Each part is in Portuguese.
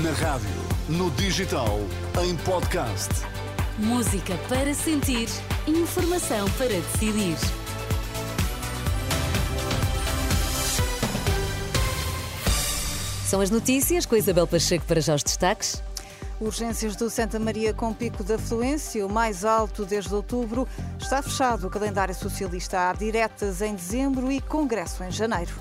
Na rádio, no digital, em podcast. Música para sentir, informação para decidir. São as notícias com a Isabel Pacheco para já os destaques. Urgências do Santa Maria com pico de afluência, o mais alto desde outubro. Está fechado o calendário socialista. Há diretas em dezembro e congresso em janeiro.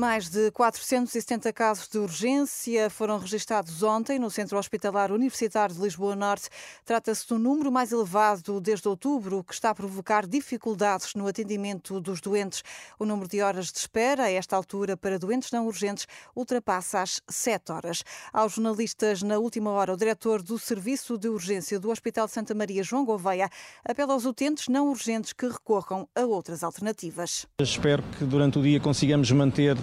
Mais de 470 casos de urgência foram registados ontem no Centro Hospitalar Universitário de Lisboa Norte. Trata-se do número mais elevado desde outubro, que está a provocar dificuldades no atendimento dos doentes. O número de horas de espera, a esta altura, para doentes não urgentes, ultrapassa as 7 horas. Aos jornalistas, na última hora, o diretor do Serviço de Urgência do Hospital de Santa Maria, João Gouveia, apela aos utentes não urgentes que recorram a outras alternativas. Espero que durante o dia consigamos manter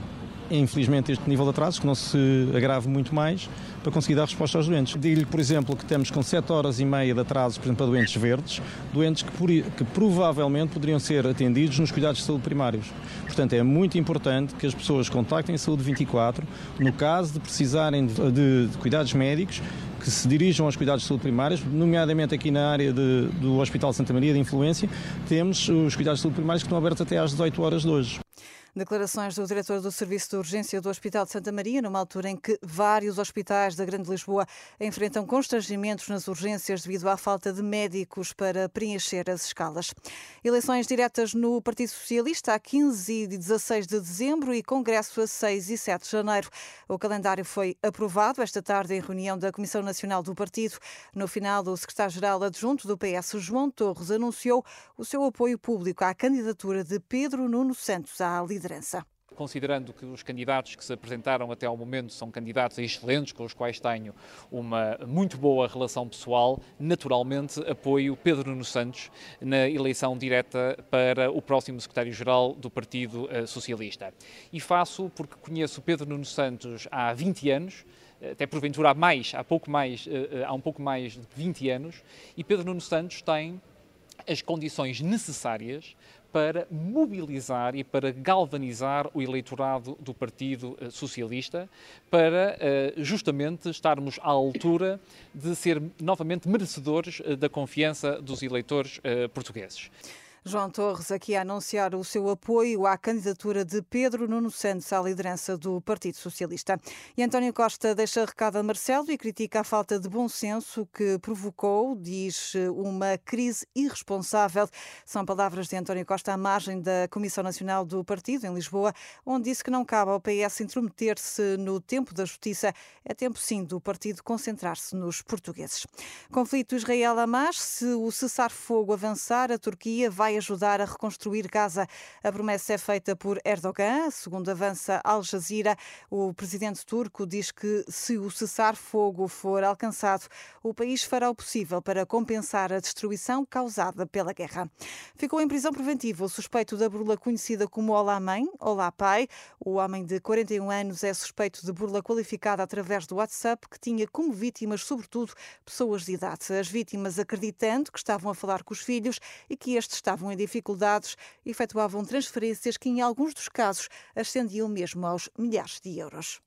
infelizmente, este nível de atrasos, que não se agrave muito mais, para conseguir dar resposta aos doentes. Digo-lhe, por exemplo, que temos com 7 horas e meia de atrasos, por exemplo, para doentes verdes, doentes que, por, que provavelmente poderiam ser atendidos nos cuidados de saúde primários. Portanto, é muito importante que as pessoas contactem a Saúde 24, no caso de precisarem de, de, cuidados médicos, que se dirijam aos cuidados de saúde primários, nomeadamente aqui na área de, do Hospital Santa Maria de Influência, temos os cuidados de saúde primários que estão abertos até às 18 horas de hoje. Declarações do diretor do Serviço de Urgência do Hospital de Santa Maria, numa altura em que vários hospitais da Grande Lisboa enfrentam constrangimentos nas urgências devido à falta de médicos para preencher as escalas. Eleições diretas no Partido Socialista a 15 e 16 de dezembro e congresso a 6 e 7 de janeiro. O calendário foi aprovado esta tarde em reunião da Comissão Nacional do Partido. No final, o secretário-geral adjunto do PS, João Torres, anunciou o seu apoio público à candidatura de Pedro Nuno Santos à liderança liderança considerando que os candidatos que se apresentaram até ao momento são candidatos excelentes, com os quais tenho uma muito boa relação pessoal, naturalmente apoio Pedro Nuno Santos na eleição direta para o próximo secretário-geral do Partido eh, Socialista. E faço porque conheço Pedro Nuno Santos há 20 anos, até porventura há mais, há pouco mais, eh, eh, há um pouco mais de 20 anos, e Pedro Nuno Santos tem as condições necessárias para mobilizar e para galvanizar o eleitorado do Partido eh, Socialista, para eh, justamente estarmos à altura de ser novamente merecedores eh, da confiança dos eleitores portugueses. João Torres aqui a anunciar o seu apoio à candidatura de Pedro Nuno Santos à liderança do Partido Socialista. E António Costa deixa recado a Marcelo e critica a falta de bom senso que provocou, diz, uma crise irresponsável. São palavras de António Costa à margem da Comissão Nacional do Partido, em Lisboa, onde disse que não cabe ao PS intrometer-se no tempo da justiça. É tempo, sim, do partido concentrar-se nos portugueses. Conflito Israel-Hamas. Se o cessar-fogo avançar, a Turquia ajudar a reconstruir Gaza. A promessa é feita por Erdogan, segundo avança Al Jazeera. O presidente turco diz que se o cessar-fogo for alcançado, o país fará o possível para compensar a destruição causada pela guerra. Ficou em prisão preventiva o suspeito da burla conhecida como Olá Mãe, Olá Pai. O homem de 41 anos é suspeito de burla qualificada através do WhatsApp, que tinha como vítimas, sobretudo, pessoas de idade. As vítimas acreditando que estavam a falar com os filhos e que estes estavam estavam em dificuldades efetuavam transferências que, em alguns dos casos, ascendiam mesmo aos milhares de euros.